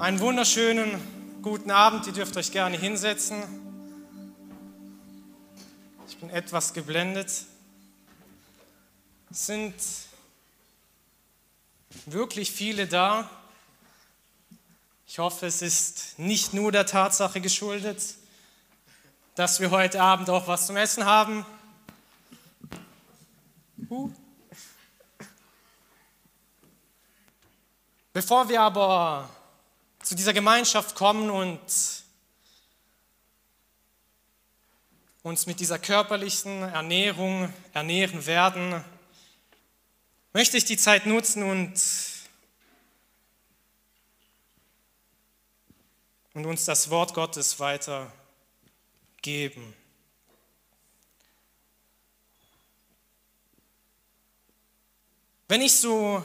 Einen wunderschönen guten Abend. Ihr dürft euch gerne hinsetzen. Ich bin etwas geblendet. Es sind wirklich viele da. Ich hoffe, es ist nicht nur der Tatsache geschuldet, dass wir heute Abend auch was zum Essen haben. Uh. Bevor wir aber zu dieser Gemeinschaft kommen und uns mit dieser körperlichen Ernährung ernähren werden, möchte ich die Zeit nutzen und, und uns das Wort Gottes weitergeben. Wenn ich so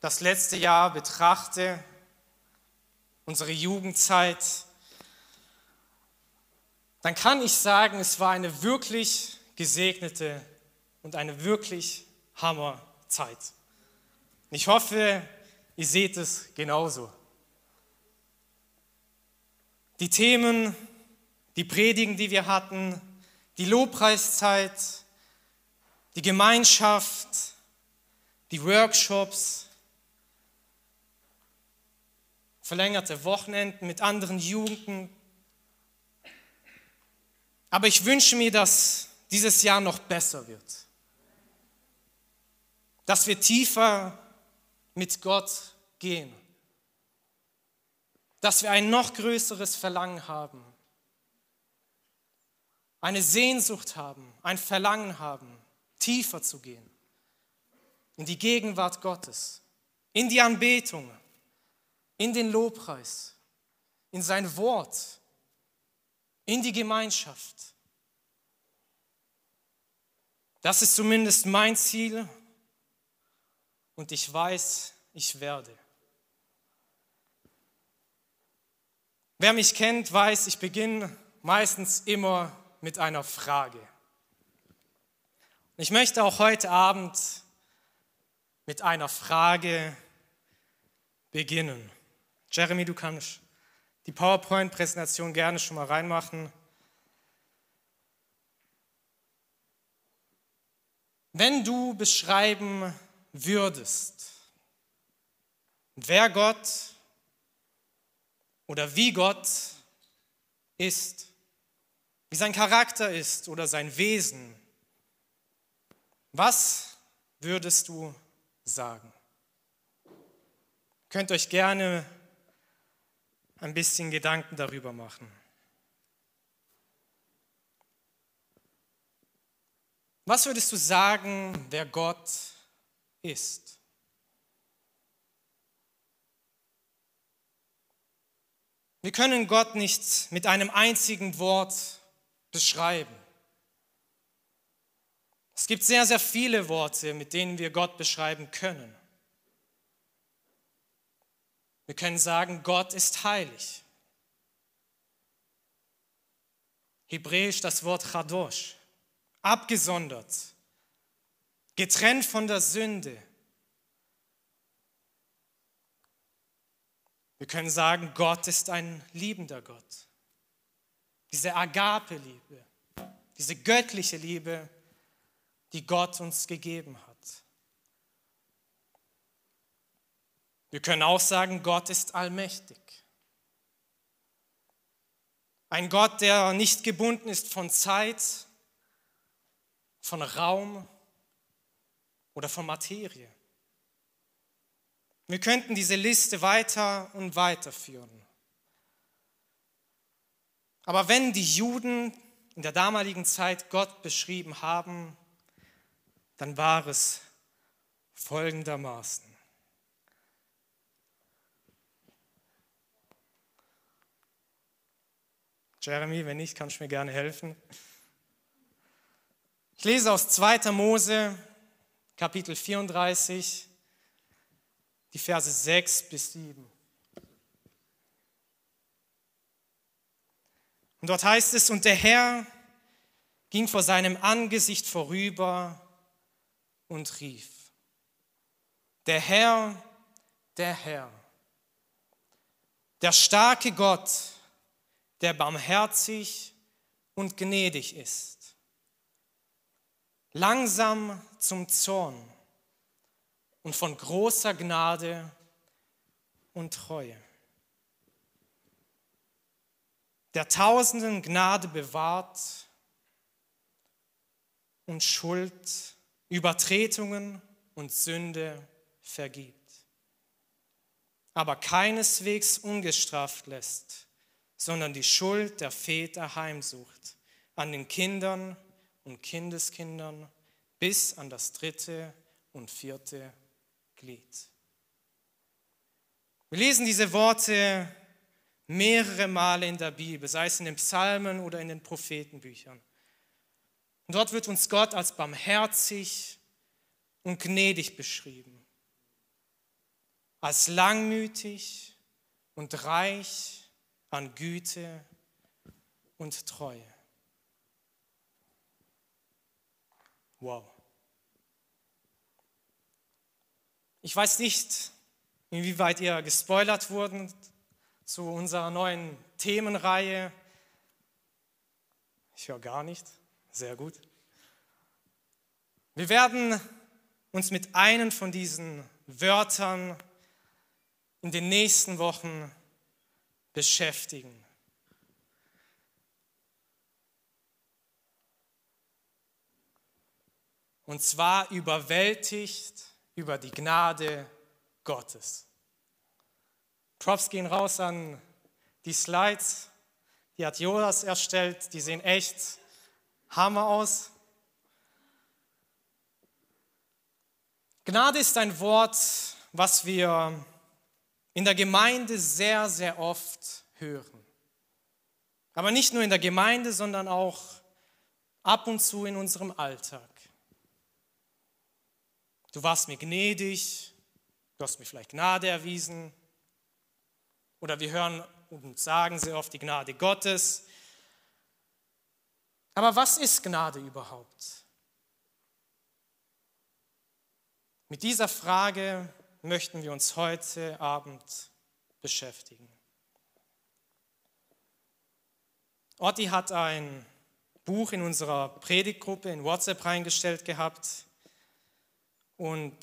das letzte Jahr betrachte, unsere Jugendzeit, dann kann ich sagen, es war eine wirklich gesegnete und eine wirklich Hammerzeit. Ich hoffe, ihr seht es genauso. Die Themen, die Predigen, die wir hatten, die Lobpreiszeit, die Gemeinschaft, die Workshops, verlängerte Wochenenden mit anderen Jugendlichen. Aber ich wünsche mir, dass dieses Jahr noch besser wird. Dass wir tiefer mit Gott gehen. Dass wir ein noch größeres Verlangen haben. Eine Sehnsucht haben, ein Verlangen haben, tiefer zu gehen. In die Gegenwart Gottes, in die Anbetung in den Lobpreis, in sein Wort, in die Gemeinschaft. Das ist zumindest mein Ziel und ich weiß, ich werde. Wer mich kennt, weiß, ich beginne meistens immer mit einer Frage. Ich möchte auch heute Abend mit einer Frage beginnen. Jeremy, du kannst die PowerPoint-Präsentation gerne schon mal reinmachen. Wenn du beschreiben würdest, wer Gott oder wie Gott ist, wie sein Charakter ist oder sein Wesen, was würdest du sagen? Könnt euch gerne ein bisschen Gedanken darüber machen. Was würdest du sagen, wer Gott ist? Wir können Gott nicht mit einem einzigen Wort beschreiben. Es gibt sehr, sehr viele Worte, mit denen wir Gott beschreiben können. Wir können sagen, Gott ist heilig. Hebräisch das Wort Chadosh, abgesondert, getrennt von der Sünde. Wir können sagen, Gott ist ein liebender Gott. Diese Agape-Liebe, diese göttliche Liebe, die Gott uns gegeben hat. Wir können auch sagen, Gott ist allmächtig. Ein Gott, der nicht gebunden ist von Zeit, von Raum oder von Materie. Wir könnten diese Liste weiter und weiter führen. Aber wenn die Juden in der damaligen Zeit Gott beschrieben haben, dann war es folgendermaßen. Jeremy, wenn nicht, kannst du mir gerne helfen. Ich lese aus 2. Mose, Kapitel 34, die Verse 6 bis 7. Und dort heißt es, und der Herr ging vor seinem Angesicht vorüber und rief, der Herr, der Herr, Der starke Gott, der barmherzig und gnädig ist, langsam zum Zorn und von großer Gnade und Treue, der tausenden Gnade bewahrt und Schuld, Übertretungen und Sünde vergibt, aber keineswegs ungestraft lässt, sondern die Schuld der Väter heimsucht an den Kindern und Kindeskindern bis an das dritte und vierte Glied. Wir lesen diese Worte mehrere Male in der Bibel, sei es in den Psalmen oder in den Prophetenbüchern. Und dort wird uns Gott als barmherzig und gnädig beschrieben, als langmütig und reich an Güte und Treue. Wow. Ich weiß nicht, inwieweit ihr gespoilert wurden zu unserer neuen Themenreihe. Ich höre gar nicht. Sehr gut. Wir werden uns mit einem von diesen Wörtern in den nächsten Wochen beschäftigen. Und zwar überwältigt über die Gnade Gottes. Props gehen raus an die Slides, die hat Jonas erstellt, die sehen echt Hammer aus. Gnade ist ein Wort, was wir in der Gemeinde sehr, sehr oft hören. Aber nicht nur in der Gemeinde, sondern auch ab und zu in unserem Alltag. Du warst mir gnädig, du hast mir vielleicht Gnade erwiesen. Oder wir hören und sagen sehr oft die Gnade Gottes. Aber was ist Gnade überhaupt? Mit dieser Frage möchten wir uns heute Abend beschäftigen. Otti hat ein Buch in unserer Predigtgruppe in WhatsApp reingestellt gehabt. Und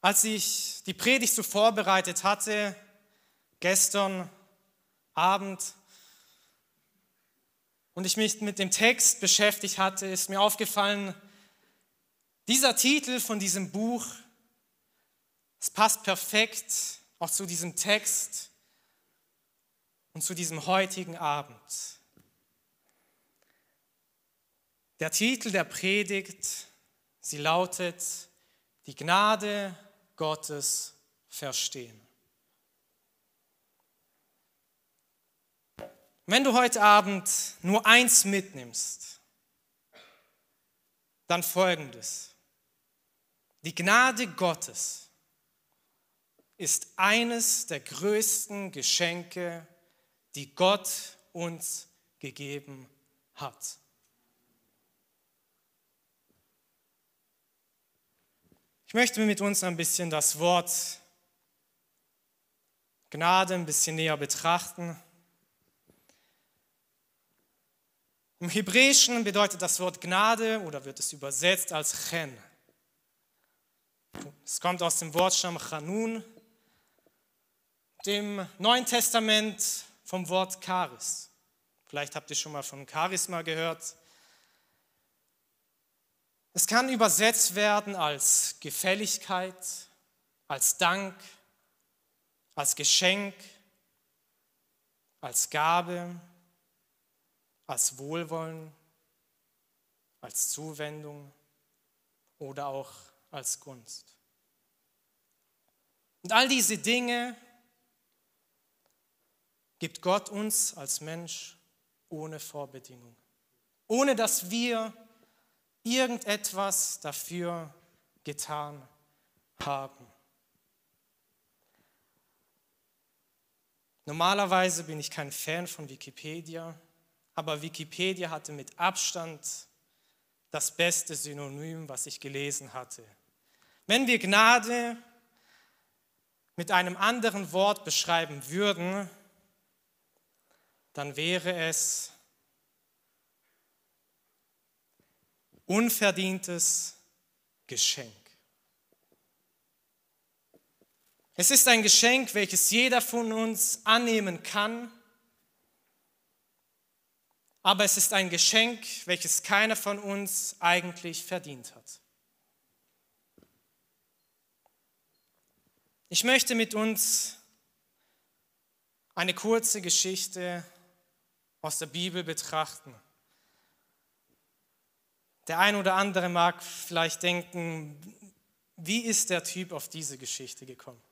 als ich die Predigt so vorbereitet hatte, gestern Abend, und ich mich mit dem Text beschäftigt hatte, ist mir aufgefallen, dieser Titel von diesem Buch, es passt perfekt auch zu diesem Text und zu diesem heutigen Abend. Der Titel der Predigt, sie lautet, die Gnade Gottes verstehen. Wenn du heute Abend nur eins mitnimmst, dann folgendes. Die Gnade Gottes ist eines der größten Geschenke, die Gott uns gegeben hat. Ich möchte mit uns ein bisschen das Wort Gnade ein bisschen näher betrachten. Im Hebräischen bedeutet das Wort Gnade oder wird es übersetzt als Chen. Es kommt aus dem Wortstamm Chanun, dem Neuen Testament vom Wort Charis. Vielleicht habt ihr schon mal von Charisma gehört. Es kann übersetzt werden als Gefälligkeit, als Dank, als Geschenk, als Gabe, als Wohlwollen, als Zuwendung oder auch als Gunst. Und all diese Dinge gibt Gott uns als Mensch ohne Vorbedingung, ohne dass wir irgendetwas dafür getan haben. Normalerweise bin ich kein Fan von Wikipedia, aber Wikipedia hatte mit Abstand das beste Synonym, was ich gelesen hatte. Wenn wir Gnade mit einem anderen Wort beschreiben würden, dann wäre es unverdientes Geschenk. Es ist ein Geschenk, welches jeder von uns annehmen kann, aber es ist ein Geschenk, welches keiner von uns eigentlich verdient hat. Ich möchte mit uns eine kurze Geschichte aus der Bibel betrachten. Der ein oder andere mag vielleicht denken, wie ist der Typ auf diese Geschichte gekommen?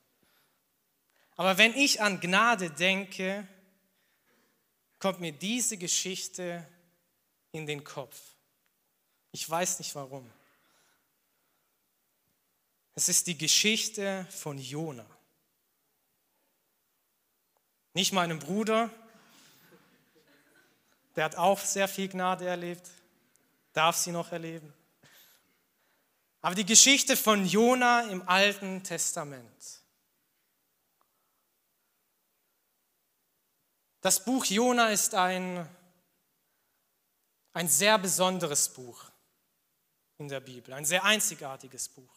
Aber wenn ich an Gnade denke, kommt mir diese Geschichte in den Kopf. Ich weiß nicht warum. Es ist die Geschichte von Jona. Nicht meinem Bruder, der hat auch sehr viel Gnade erlebt, darf sie noch erleben. Aber die Geschichte von Jona im Alten Testament. Das Buch Jona ist ein, ein sehr besonderes Buch in der Bibel, ein sehr einzigartiges Buch.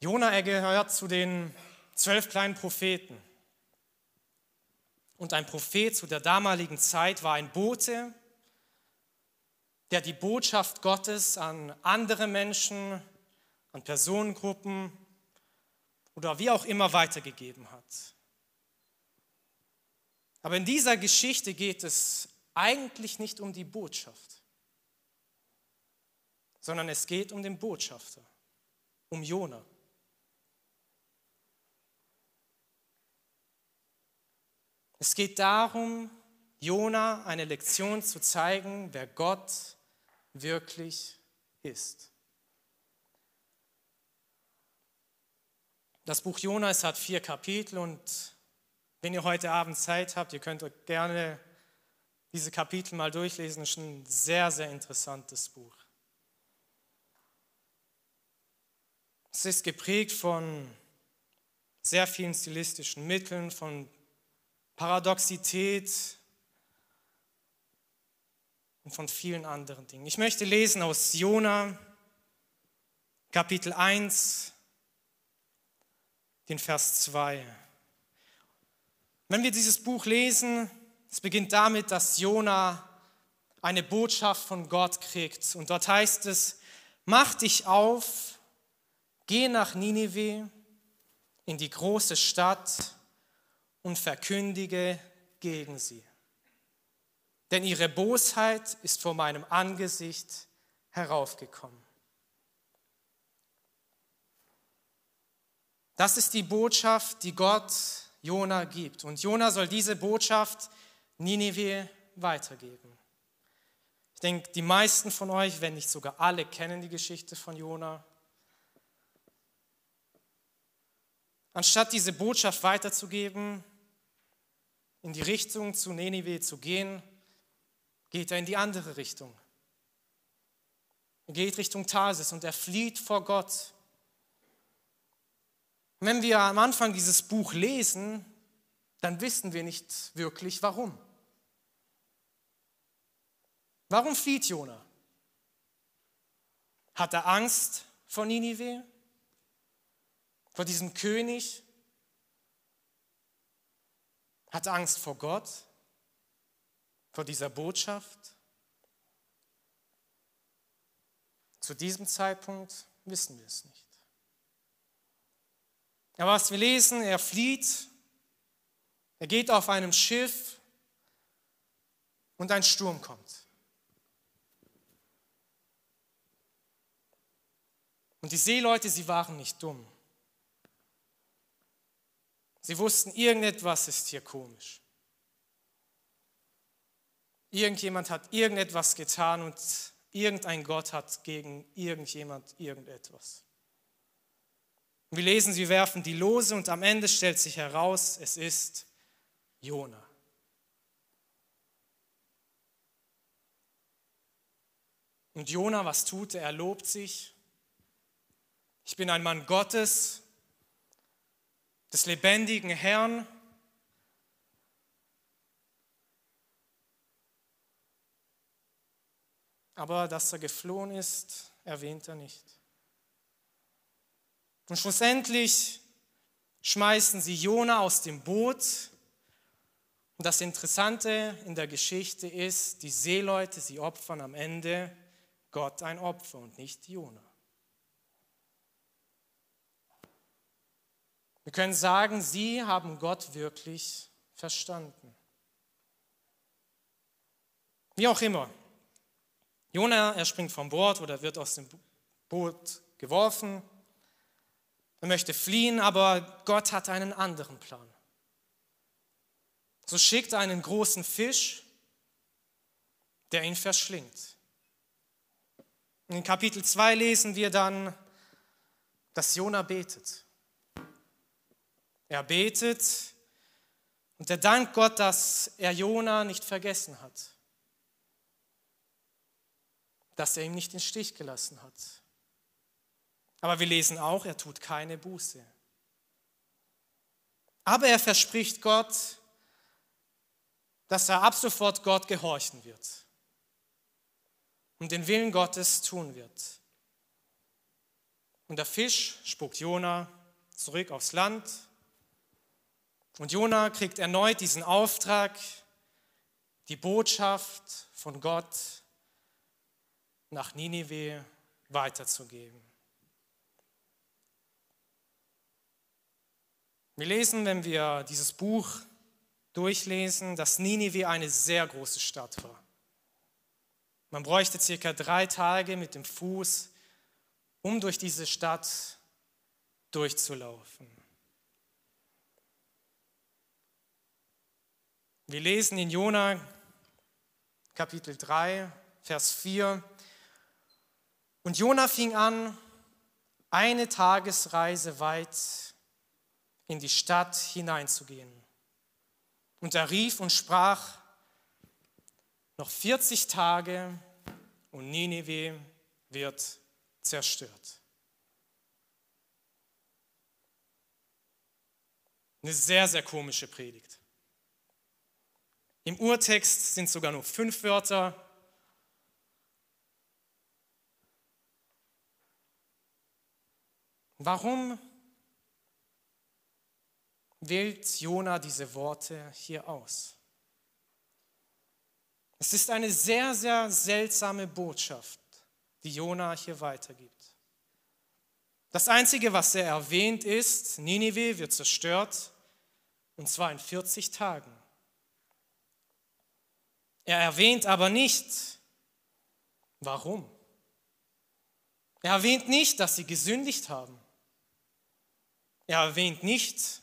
Jona, er gehört zu den zwölf kleinen Propheten. Und ein Prophet zu der damaligen Zeit war ein Bote, der die Botschaft Gottes an andere Menschen, an Personengruppen oder wie auch immer weitergegeben hat. Aber in dieser Geschichte geht es eigentlich nicht um die Botschaft, sondern es geht um den Botschafter, um Jona. Es geht darum, Jona eine Lektion zu zeigen, wer Gott wirklich ist. Das Buch Jona, es hat vier Kapitel und wenn ihr heute Abend Zeit habt, ihr könnt gerne diese Kapitel mal durchlesen. Es ist ein sehr, sehr interessantes Buch. Es ist geprägt von sehr vielen stilistischen Mitteln, von Paradoxität und von vielen anderen Dingen. Ich möchte lesen aus Jona, Kapitel 1, den Vers 2. Wenn wir dieses Buch lesen, es beginnt damit, dass Jona eine Botschaft von Gott kriegt. Und dort heißt es, mach dich auf, geh nach Ninive, in die große Stadt und verkündige gegen sie. Denn ihre Bosheit ist vor meinem Angesicht heraufgekommen. Das ist die Botschaft, die Gott Jona gibt. Und Jona soll diese Botschaft Ninive weitergeben. Ich denke, die meisten von euch, wenn nicht sogar alle, kennen die Geschichte von Jona. Anstatt diese Botschaft weiterzugeben, in die Richtung zu Ninive zu gehen, geht er in die andere Richtung. Er geht Richtung Tarsis und er flieht vor Gott. Wenn wir am Anfang dieses Buch lesen, dann wissen wir nicht wirklich warum. Warum flieht Jona? Hat er Angst vor Ninive? Vor diesem König? Hat Angst vor Gott? Vor dieser Botschaft? Zu diesem Zeitpunkt wissen wir es nicht. Aber was wir lesen, er flieht, er geht auf einem Schiff und ein Sturm kommt. Und die Seeleute, sie waren nicht dumm. Sie wussten, irgendetwas ist hier komisch. Irgendjemand hat irgendetwas getan und irgendein Gott hat gegen irgendjemand irgendetwas. Wir lesen, sie werfen die Lose und am Ende stellt sich heraus, es ist Jona. Und Jona, was tut er? Er lobt sich. Ich bin ein Mann Gottes, des lebendigen Herrn. Aber dass er geflohen ist, erwähnt er nicht. Und schlussendlich schmeißen sie Jona aus dem Boot. Und das Interessante in der Geschichte ist, die Seeleute, sie opfern am Ende Gott ein Opfer und nicht Jona. Wir können sagen, sie haben Gott wirklich verstanden. Wie auch immer. Jona, er springt vom Bord oder wird aus dem Boot geworfen. Er möchte fliehen, aber Gott hat einen anderen Plan. So schickt er einen großen Fisch, der ihn verschlingt. In Kapitel 2 lesen wir dann, dass Jona betet. Er betet und er dankt Gott, dass er Jona nicht vergessen hat, dass er ihn nicht in Stich gelassen hat. Aber wir lesen auch, er tut keine Buße. Aber er verspricht Gott, dass er ab sofort Gott gehorchen wird und den Willen Gottes tun wird. Und der Fisch spuckt Jona zurück aufs Land. Und Jona kriegt erneut diesen Auftrag, die Botschaft von Gott nach Ninive weiterzugeben. Wir lesen, wenn wir dieses Buch durchlesen, dass Ninive eine sehr große Stadt war. Man bräuchte circa drei Tage mit dem Fuß, um durch diese Stadt durchzulaufen. Wir lesen in Jona Kapitel 3, Vers 4. Und Jona fing an, eine Tagesreise weit in die Stadt hineinzugehen. Und er rief und sprach, noch 40 Tage und Nineveh wird zerstört. Eine sehr, sehr komische Predigt. Im Urtext sind sogar nur fünf Wörter. Warum wählt Jona diese Worte hier aus. Es ist eine sehr, sehr seltsame Botschaft, die Jona hier weitergibt. Das Einzige, was er erwähnt, ist, Ninive wird zerstört, und zwar in 40 Tagen. Er erwähnt aber nicht, warum. Er erwähnt nicht, dass sie gesündigt haben. Er erwähnt nicht,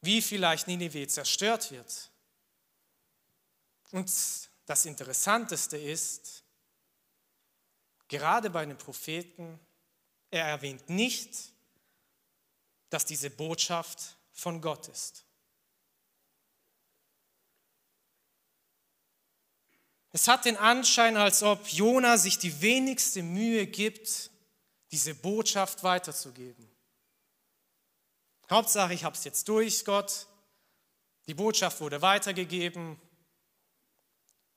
wie vielleicht Ninive zerstört wird. Und das Interessanteste ist, gerade bei den Propheten, er erwähnt nicht, dass diese Botschaft von Gott ist. Es hat den Anschein, als ob Jona sich die wenigste Mühe gibt, diese Botschaft weiterzugeben. Hauptsache, ich habe es jetzt durch, Gott. Die Botschaft wurde weitergegeben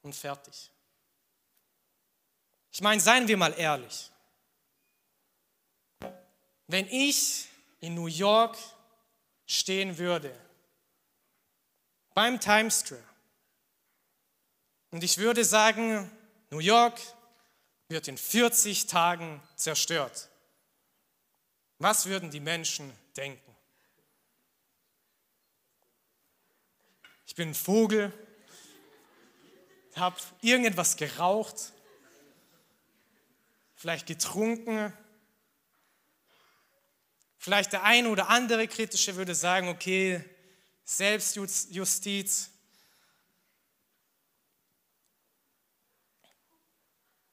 und fertig. Ich meine, seien wir mal ehrlich. Wenn ich in New York stehen würde, beim Times Square, und ich würde sagen, New York wird in 40 Tagen zerstört, was würden die Menschen denken? ich bin ein Vogel, habe irgendetwas geraucht, vielleicht getrunken. Vielleicht der eine oder andere Kritische würde sagen, okay, Selbstjustiz.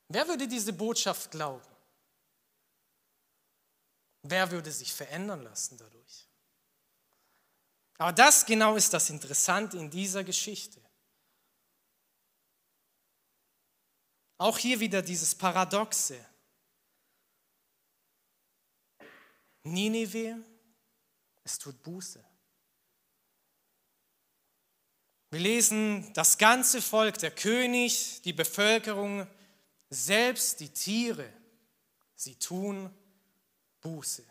Wer würde diese Botschaft glauben? Wer würde sich verändern lassen dadurch? Aber das genau ist das Interessante in dieser Geschichte. Auch hier wieder dieses Paradoxe. Ninive, es tut Buße. Wir lesen, das ganze Volk, der König, die Bevölkerung, selbst die Tiere, sie tun Buße.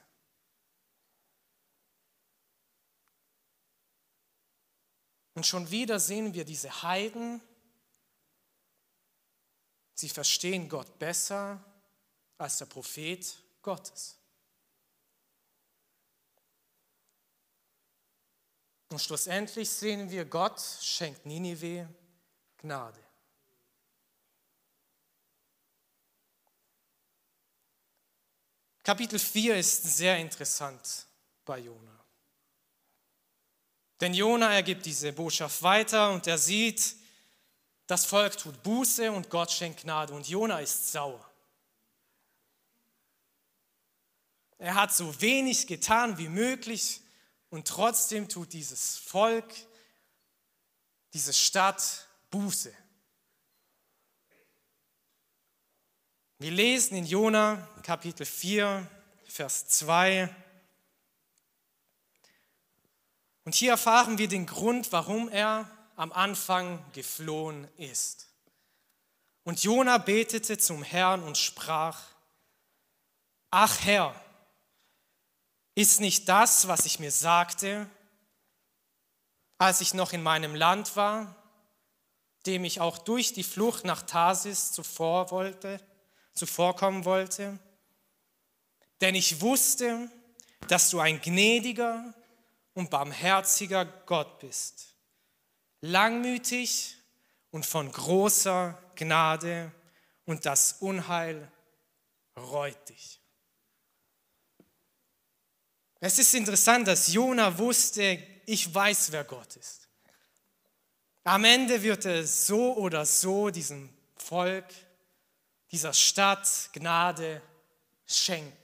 Und schon wieder sehen wir diese Heiden, sie verstehen Gott besser als der Prophet Gottes. Und schlussendlich sehen wir, Gott schenkt Ninive Gnade. Kapitel 4 ist sehr interessant bei Jona. Denn Jona ergibt diese Botschaft weiter und er sieht, das Volk tut Buße und Gott schenkt Gnade und Jona ist sauer. Er hat so wenig getan wie möglich und trotzdem tut dieses Volk, diese Stadt Buße. Wir lesen in Jona Kapitel 4, Vers 2. Und hier erfahren wir den Grund, warum er am Anfang geflohen ist. Und Jona betete zum Herrn und sprach, Ach Herr, ist nicht das, was ich mir sagte, als ich noch in meinem Land war, dem ich auch durch die Flucht nach Tarsis zuvor wollte, zuvorkommen wollte? Denn ich wusste, dass du ein gnädiger und barmherziger Gott bist, langmütig und von großer Gnade und das Unheil reut dich. Es ist interessant, dass Jona wusste, ich weiß, wer Gott ist. Am Ende wird er so oder so diesem Volk, dieser Stadt Gnade schenken.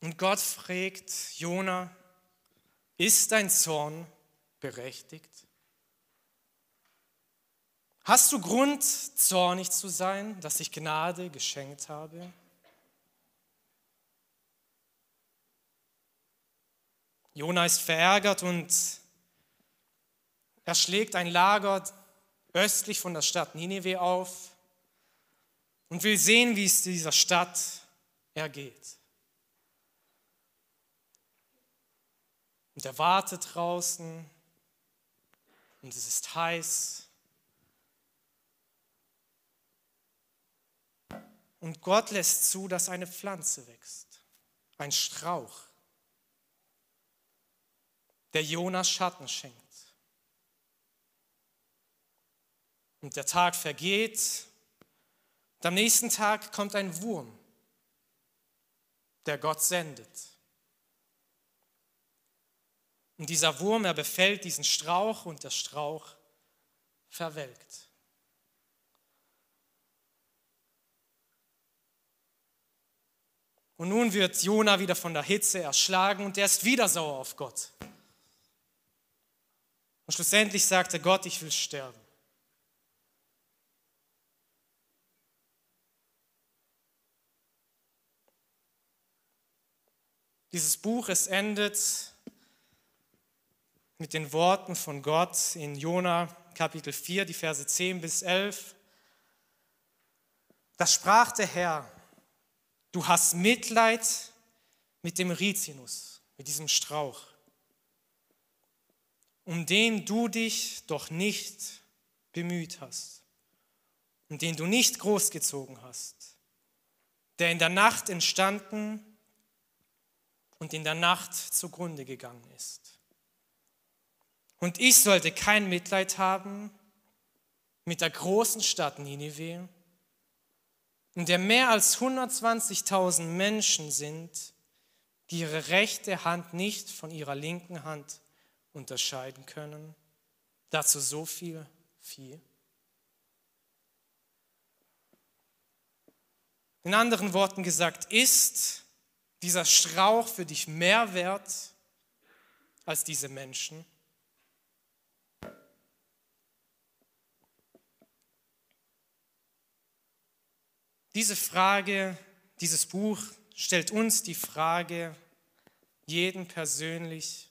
Und Gott fragt Jona, ist dein Zorn berechtigt? Hast du Grund, zornig zu sein, dass ich Gnade geschenkt habe? Jona ist verärgert und er schlägt ein Lager östlich von der Stadt Nineveh auf und will sehen, wie es dieser Stadt ergeht. Und er wartet draußen und es ist heiß. Und Gott lässt zu, dass eine Pflanze wächst, ein Strauch, der Jonas Schatten schenkt. Und der Tag vergeht. Und am nächsten Tag kommt ein Wurm, der Gott sendet. Und dieser Wurm, er befällt diesen Strauch und der Strauch verwelkt. Und nun wird Jona wieder von der Hitze erschlagen und er ist wieder sauer auf Gott. Und schlussendlich sagte Gott, ich will sterben. Dieses Buch, es endet mit den Worten von Gott in Jona Kapitel 4, die Verse 10 bis 11. Da sprach der Herr, du hast Mitleid mit dem Rizinus, mit diesem Strauch, um den du dich doch nicht bemüht hast, um den du nicht großgezogen hast, der in der Nacht entstanden und in der Nacht zugrunde gegangen ist. Und ich sollte kein Mitleid haben mit der großen Stadt Ninive, in der mehr als 120.000 Menschen sind, die ihre rechte Hand nicht von ihrer linken Hand unterscheiden können. Dazu so viel Vieh. In anderen Worten gesagt, ist dieser Strauch für dich mehr wert als diese Menschen? Diese Frage dieses Buch stellt uns die Frage, jeden persönlich,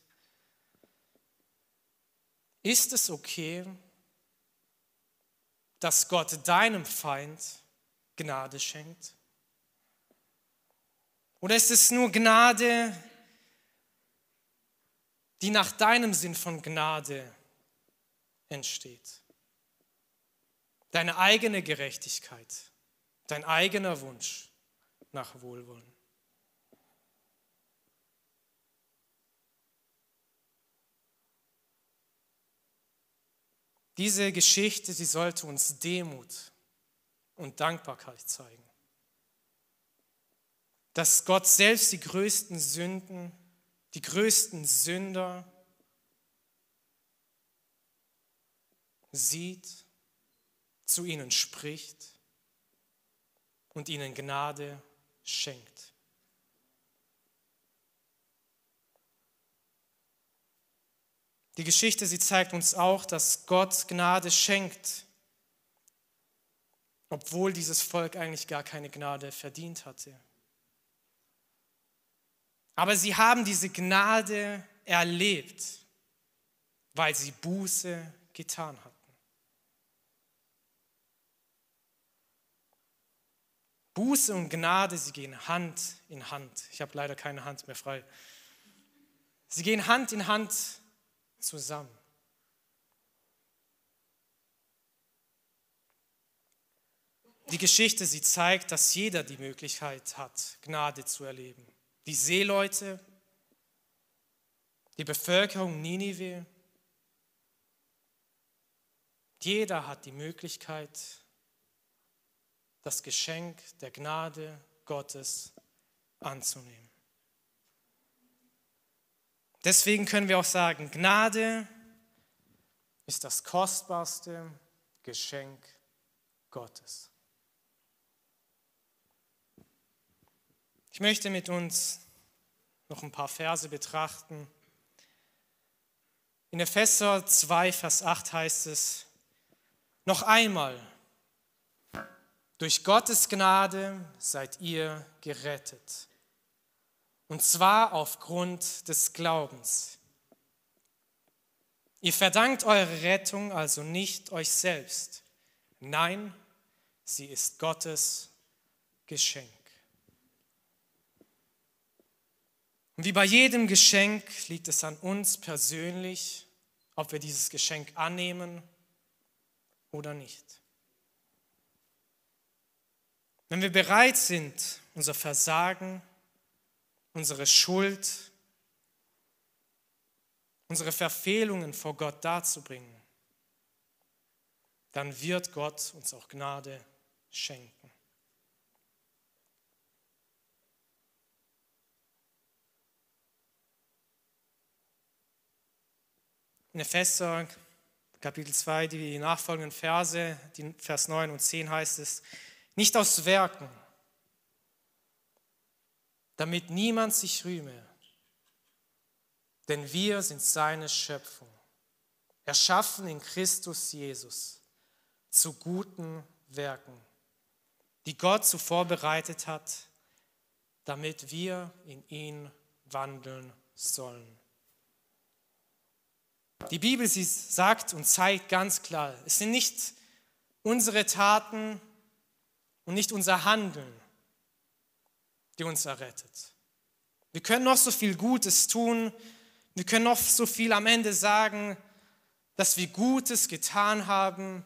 ist es okay, dass Gott deinem Feind Gnade schenkt? Oder ist es nur Gnade, die nach deinem Sinn von Gnade entsteht? Deine eigene Gerechtigkeit, dein eigener Wunsch nach Wohlwollen. Diese Geschichte, sie sollte uns Demut und Dankbarkeit zeigen. Dass Gott selbst die größten Sünden, die größten Sünder sieht, zu ihnen spricht und ihnen Gnade schenkt. Die Geschichte, sie zeigt uns auch, dass Gott Gnade schenkt, obwohl dieses Volk eigentlich gar keine Gnade verdient hatte. Aber sie haben diese Gnade erlebt, weil sie Buße getan hatten. Buße und Gnade, sie gehen Hand in Hand. Ich habe leider keine Hand mehr frei. Sie gehen Hand in Hand zusammen. Die Geschichte, sie zeigt, dass jeder die Möglichkeit hat, Gnade zu erleben. Die Seeleute, die Bevölkerung Ninive, jeder hat die Möglichkeit, das Geschenk der Gnade Gottes anzunehmen. Deswegen können wir auch sagen, Gnade ist das kostbarste Geschenk Gottes. Ich möchte mit uns noch ein paar Verse betrachten. In Epheser 2, Vers 8 heißt es, noch einmal, durch Gottes Gnade seid ihr gerettet und zwar aufgrund des Glaubens. Ihr verdankt eure Rettung also nicht euch selbst. Nein, sie ist Gottes Geschenk. Und wie bei jedem Geschenk liegt es an uns persönlich, ob wir dieses Geschenk annehmen oder nicht. Wenn wir bereit sind, unser Versagen unsere Schuld, unsere Verfehlungen vor Gott darzubringen, dann wird Gott uns auch Gnade schenken. In Epheser Kapitel 2, die nachfolgenden Verse, die Vers 9 und 10 heißt es, nicht aus Werken, damit niemand sich rühme. Denn wir sind seine Schöpfung, erschaffen in Christus Jesus zu guten Werken, die Gott zuvor bereitet hat, damit wir in ihn wandeln sollen. Die Bibel, sie sagt und zeigt ganz klar, es sind nicht unsere Taten und nicht unser Handeln, die uns errettet. Wir können noch so viel Gutes tun, wir können noch so viel am Ende sagen, dass wir Gutes getan haben,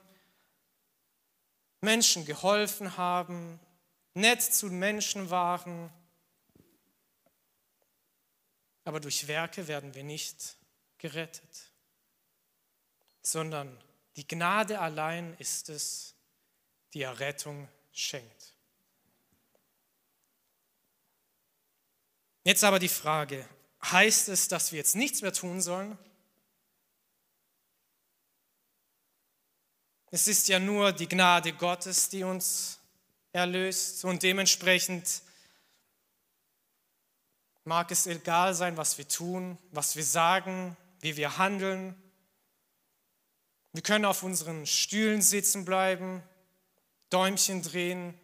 Menschen geholfen haben, nett zu Menschen waren. Aber durch Werke werden wir nicht gerettet, sondern die Gnade allein ist es, die Errettung schenkt. Jetzt aber die Frage, heißt es, dass wir jetzt nichts mehr tun sollen? Es ist ja nur die Gnade Gottes, die uns erlöst und dementsprechend mag es egal sein, was wir tun, was wir sagen, wie wir handeln. Wir können auf unseren Stühlen sitzen bleiben, Däumchen drehen,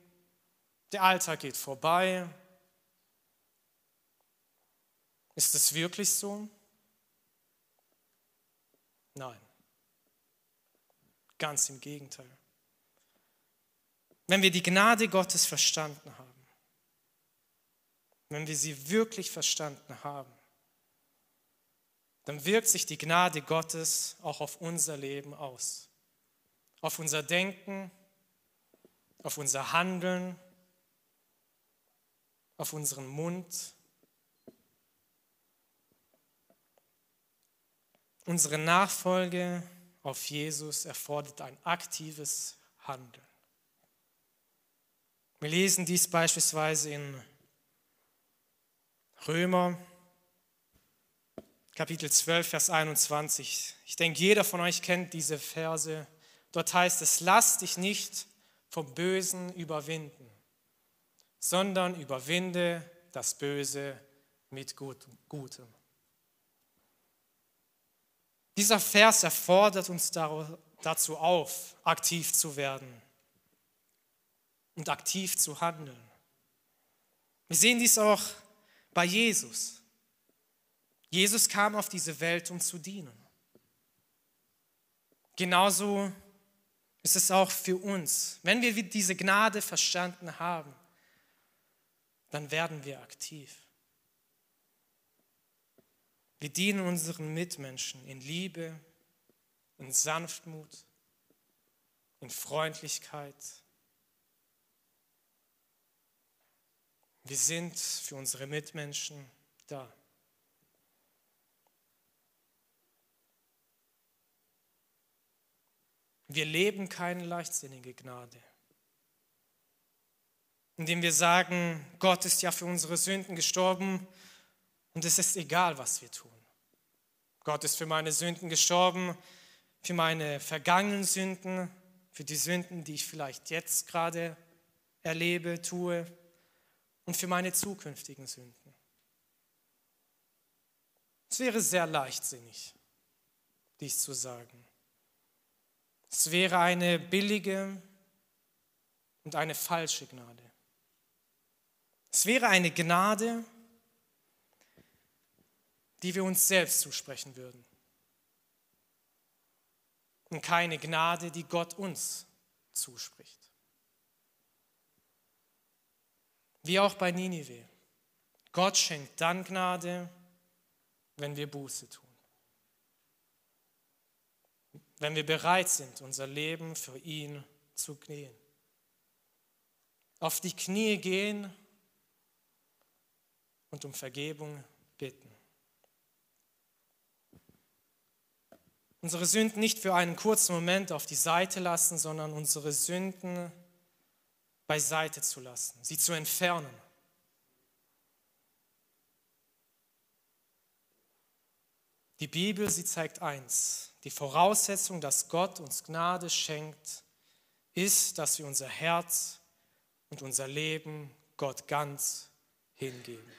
Der Alltag geht vorbei. Ist es wirklich so? Nein. Ganz im Gegenteil. Wenn wir die Gnade Gottes verstanden haben, wenn wir sie wirklich verstanden haben, dann wirkt sich die Gnade Gottes auch auf unser Leben aus. Auf unser Denken, auf unser Handeln, auf unseren Mund. Unsere Nachfolge auf Jesus erfordert ein aktives Handeln. Wir lesen dies beispielsweise in Römer Kapitel 12, Vers 21. Ich denke, jeder von euch kennt diese Verse. Dort heißt es, lass dich nicht vom Bösen überwinden, sondern überwinde das Böse mit Gutem. Dieser Vers erfordert uns dazu auf, aktiv zu werden und aktiv zu handeln. Wir sehen dies auch bei Jesus. Jesus kam auf diese Welt, um zu dienen. Genauso ist es auch für uns. Wenn wir diese Gnade verstanden haben, dann werden wir aktiv. Wir dienen unseren Mitmenschen in Liebe, in Sanftmut, in Freundlichkeit. Wir sind für unsere Mitmenschen da. Wir leben keine leichtsinnige Gnade, indem wir sagen, Gott ist ja für unsere Sünden gestorben und es ist egal, was wir tun. Gott ist für meine Sünden gestorben, für meine vergangenen Sünden, für die Sünden, die ich vielleicht jetzt gerade erlebe, tue und für meine zukünftigen Sünden. Es wäre sehr leichtsinnig, dies zu sagen. Es wäre eine billige und eine falsche Gnade. Es wäre eine Gnade, die wir uns selbst zusprechen würden. Und keine Gnade, die Gott uns zuspricht. Wie auch bei Ninive. Gott schenkt dann Gnade, wenn wir Buße tun wenn wir bereit sind, unser Leben für ihn zu knien. Auf die Knie gehen und um Vergebung bitten. Unsere Sünden nicht für einen kurzen Moment auf die Seite lassen, sondern unsere Sünden beiseite zu lassen, sie zu entfernen. Die Bibel, sie zeigt eins, die Voraussetzung, dass Gott uns Gnade schenkt, ist, dass wir unser Herz und unser Leben Gott ganz hingeben.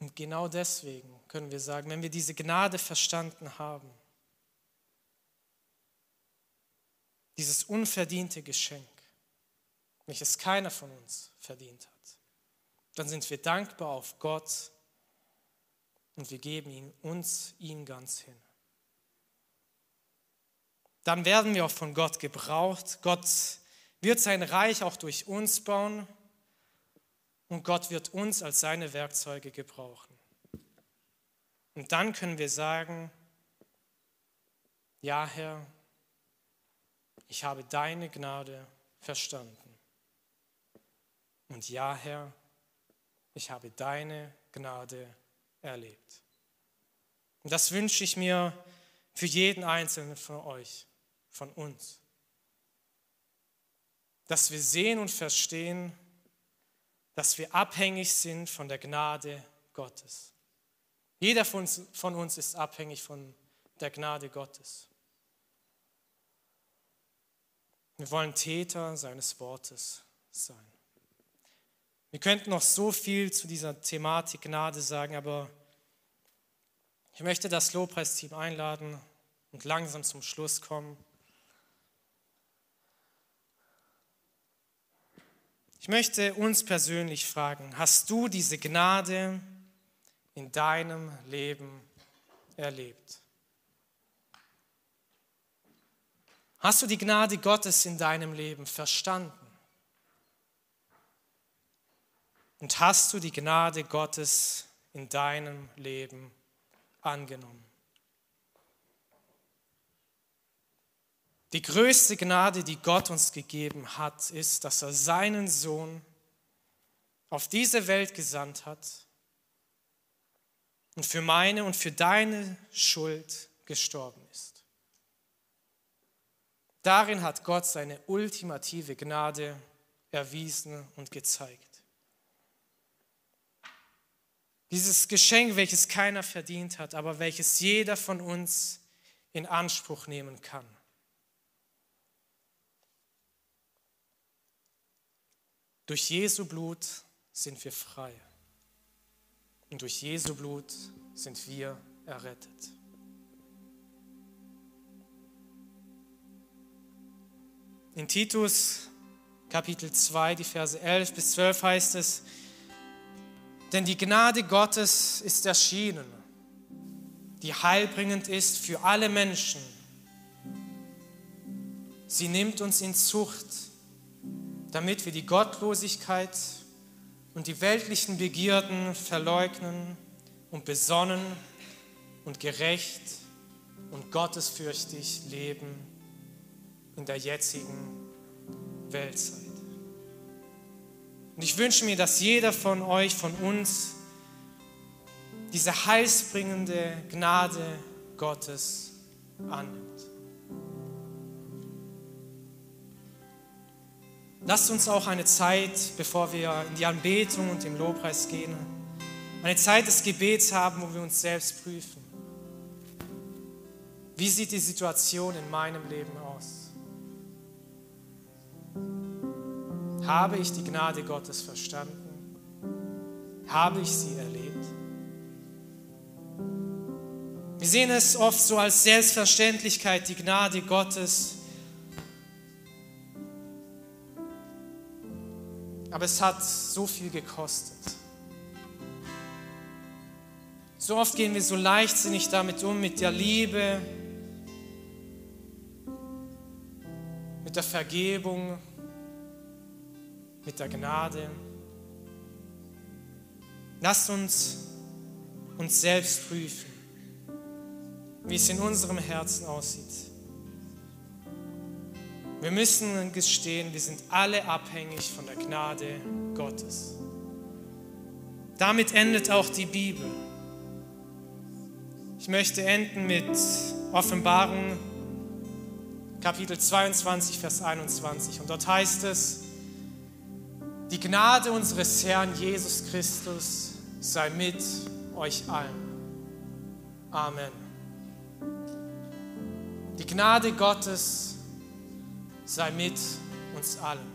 Und genau deswegen können wir sagen, wenn wir diese Gnade verstanden haben, dieses unverdiente Geschenk, welches keiner von uns verdient hat, dann sind wir dankbar auf Gott und wir geben ihn, uns ihm ganz hin. Dann werden wir auch von Gott gebraucht. Gott wird sein Reich auch durch uns bauen und Gott wird uns als seine Werkzeuge gebrauchen. Und dann können wir sagen, ja Herr, ich habe deine Gnade verstanden. Und ja Herr, ich habe deine Gnade erlebt. Und das wünsche ich mir für jeden einzelnen von euch, von uns. Dass wir sehen und verstehen, dass wir abhängig sind von der Gnade Gottes. Jeder von uns, von uns ist abhängig von der Gnade Gottes. Wir wollen Täter seines Wortes sein. Wir könnten noch so viel zu dieser Thematik Gnade sagen, aber ich möchte das Lobpreisteam einladen, und langsam zum Schluss kommen. Ich möchte uns persönlich fragen, hast du diese Gnade in deinem Leben erlebt? Hast du die Gnade Gottes in deinem Leben verstanden? Und hast du die Gnade Gottes in deinem Leben angenommen? Die größte Gnade, die Gott uns gegeben hat, ist, dass er seinen Sohn auf diese Welt gesandt hat und für meine und für deine Schuld gestorben ist. Darin hat Gott seine ultimative Gnade erwiesen und gezeigt. Dieses Geschenk, welches keiner verdient hat, aber welches jeder von uns in Anspruch nehmen kann. Durch Jesu Blut sind wir frei. Und durch Jesu Blut sind wir errettet. In Titus Kapitel 2, die Verse 11 bis 12 heißt es, denn die Gnade Gottes ist erschienen, die heilbringend ist für alle Menschen. Sie nimmt uns in Zucht damit wir die Gottlosigkeit und die weltlichen Begierden verleugnen und besonnen und gerecht und gottesfürchtig leben in der jetzigen Weltzeit. Und ich wünsche mir, dass jeder von euch, von uns, diese heilsbringende Gnade Gottes annimmt. Lasst uns auch eine Zeit, bevor wir in die Anbetung und den Lobpreis gehen, eine Zeit des Gebets haben, wo wir uns selbst prüfen. Wie sieht die Situation in meinem Leben aus? Habe ich die Gnade Gottes verstanden? Habe ich sie erlebt? Wir sehen es oft so als Selbstverständlichkeit, die Gnade Gottes aber es hat so viel gekostet. So oft gehen wir so leichtsinnig damit um, mit der Liebe, mit der Vergebung, mit der Gnade. Lasst uns uns selbst prüfen, wie es in unserem Herzen aussieht. Wir müssen gestehen, wir sind alle abhängig von der Gnade Gottes. Damit endet auch die Bibel. Ich möchte enden mit Offenbarung Kapitel 22, Vers 21. Und dort heißt es, die Gnade unseres Herrn Jesus Christus sei mit euch allen. Amen. Die Gnade Gottes sei mit uns allen.